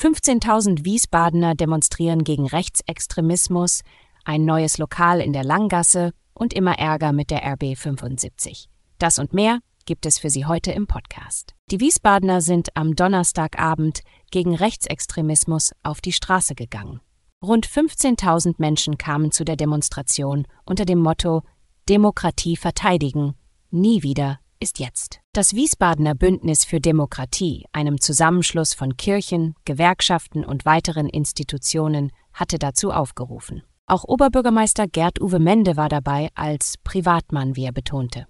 15.000 Wiesbadener demonstrieren gegen Rechtsextremismus, ein neues Lokal in der Langgasse und immer Ärger mit der RB 75. Das und mehr gibt es für Sie heute im Podcast. Die Wiesbadener sind am Donnerstagabend gegen Rechtsextremismus auf die Straße gegangen. Rund 15.000 Menschen kamen zu der Demonstration unter dem Motto Demokratie verteidigen, nie wieder ist jetzt. Das Wiesbadener Bündnis für Demokratie, einem Zusammenschluss von Kirchen, Gewerkschaften und weiteren Institutionen, hatte dazu aufgerufen. Auch Oberbürgermeister Gerd Uwe Mende war dabei als Privatmann, wie er betonte.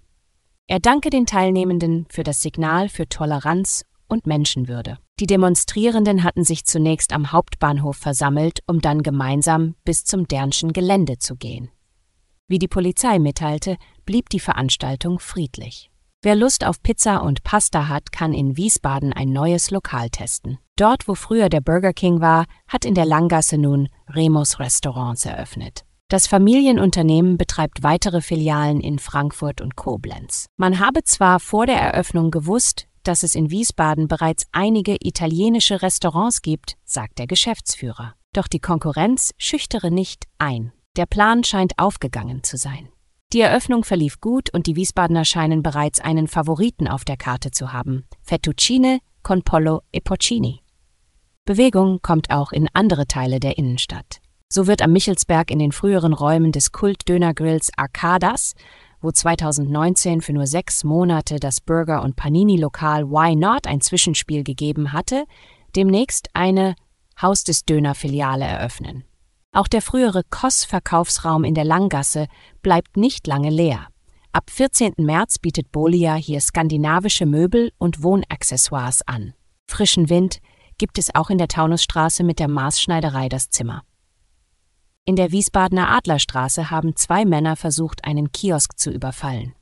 Er danke den Teilnehmenden für das Signal für Toleranz und Menschenwürde. Die Demonstrierenden hatten sich zunächst am Hauptbahnhof versammelt, um dann gemeinsam bis zum Dernschen Gelände zu gehen. Wie die Polizei mitteilte, blieb die Veranstaltung friedlich. Wer Lust auf Pizza und Pasta hat, kann in Wiesbaden ein neues Lokal testen. Dort, wo früher der Burger King war, hat in der Langgasse nun Remus Restaurants eröffnet. Das Familienunternehmen betreibt weitere Filialen in Frankfurt und Koblenz. Man habe zwar vor der Eröffnung gewusst, dass es in Wiesbaden bereits einige italienische Restaurants gibt, sagt der Geschäftsführer. Doch die Konkurrenz schüchtere nicht ein. Der Plan scheint aufgegangen zu sein. Die Eröffnung verlief gut und die Wiesbadener scheinen bereits einen Favoriten auf der Karte zu haben: Fettuccine con Pollo e Porcini. Bewegung kommt auch in andere Teile der Innenstadt. So wird am Michelsberg in den früheren Räumen des Kult-Dönergrills Arcadas, wo 2019 für nur sechs Monate das Burger- und Panini-Lokal Why Not ein Zwischenspiel gegeben hatte, demnächst eine Haus des Döner-Filiale eröffnen. Auch der frühere Koss-Verkaufsraum in der Langgasse bleibt nicht lange leer. Ab 14. März bietet Bolia hier skandinavische Möbel und Wohnaccessoires an. Frischen Wind gibt es auch in der Taunusstraße mit der Maßschneiderei das Zimmer. In der Wiesbadener Adlerstraße haben zwei Männer versucht, einen Kiosk zu überfallen.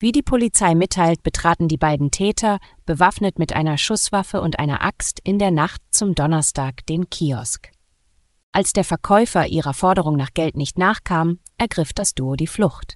Wie die Polizei mitteilt, betraten die beiden Täter, bewaffnet mit einer Schusswaffe und einer Axt, in der Nacht zum Donnerstag den Kiosk. Als der Verkäufer ihrer Forderung nach Geld nicht nachkam, ergriff das Duo die Flucht.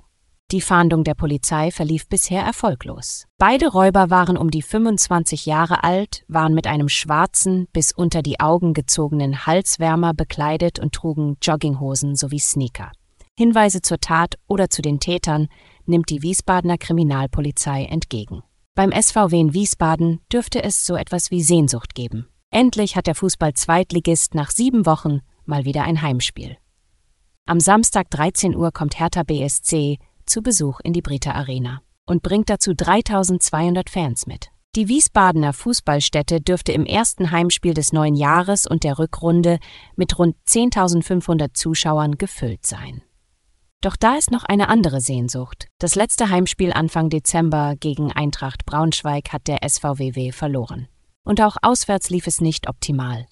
Die Fahndung der Polizei verlief bisher erfolglos. Beide Räuber waren um die 25 Jahre alt, waren mit einem schwarzen, bis unter die Augen gezogenen Halswärmer bekleidet und trugen Jogginghosen sowie Sneaker. Hinweise zur Tat oder zu den Tätern nimmt die Wiesbadener Kriminalpolizei entgegen. Beim SVW in Wiesbaden dürfte es so etwas wie Sehnsucht geben. Endlich hat der Fußball-Zweitligist nach sieben Wochen mal wieder ein Heimspiel. Am Samstag 13 Uhr kommt Hertha BSC zu Besuch in die Brita Arena und bringt dazu 3200 Fans mit. Die Wiesbadener Fußballstätte dürfte im ersten Heimspiel des neuen Jahres und der Rückrunde mit rund 10.500 Zuschauern gefüllt sein. Doch da ist noch eine andere Sehnsucht. Das letzte Heimspiel Anfang Dezember gegen Eintracht Braunschweig hat der SVWW verloren. Und auch auswärts lief es nicht optimal.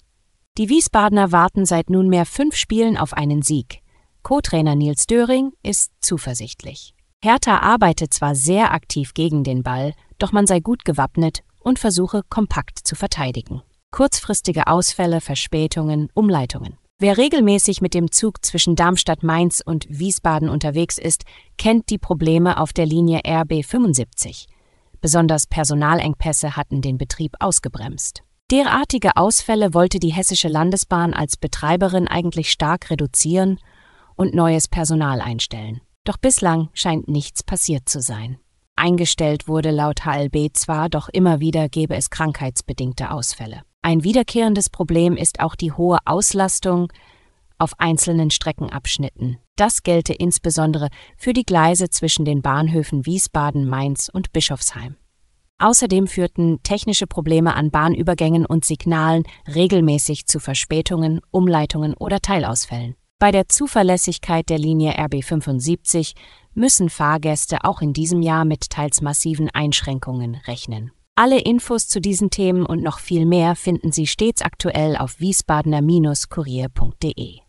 Die Wiesbadener warten seit nunmehr fünf Spielen auf einen Sieg. Co-Trainer Nils Döring ist zuversichtlich. Hertha arbeitet zwar sehr aktiv gegen den Ball, doch man sei gut gewappnet und versuche kompakt zu verteidigen. Kurzfristige Ausfälle, Verspätungen, Umleitungen. Wer regelmäßig mit dem Zug zwischen Darmstadt, Mainz und Wiesbaden unterwegs ist, kennt die Probleme auf der Linie RB 75. Besonders Personalengpässe hatten den Betrieb ausgebremst. Derartige Ausfälle wollte die Hessische Landesbahn als Betreiberin eigentlich stark reduzieren und neues Personal einstellen. Doch bislang scheint nichts passiert zu sein. Eingestellt wurde laut HLB zwar, doch immer wieder gebe es krankheitsbedingte Ausfälle. Ein wiederkehrendes Problem ist auch die hohe Auslastung auf einzelnen Streckenabschnitten. Das gelte insbesondere für die Gleise zwischen den Bahnhöfen Wiesbaden, Mainz und Bischofsheim. Außerdem führten technische Probleme an Bahnübergängen und Signalen regelmäßig zu Verspätungen, Umleitungen oder Teilausfällen. Bei der Zuverlässigkeit der Linie RB 75 müssen Fahrgäste auch in diesem Jahr mit teils massiven Einschränkungen rechnen. Alle Infos zu diesen Themen und noch viel mehr finden Sie stets aktuell auf wiesbadener-kurier.de.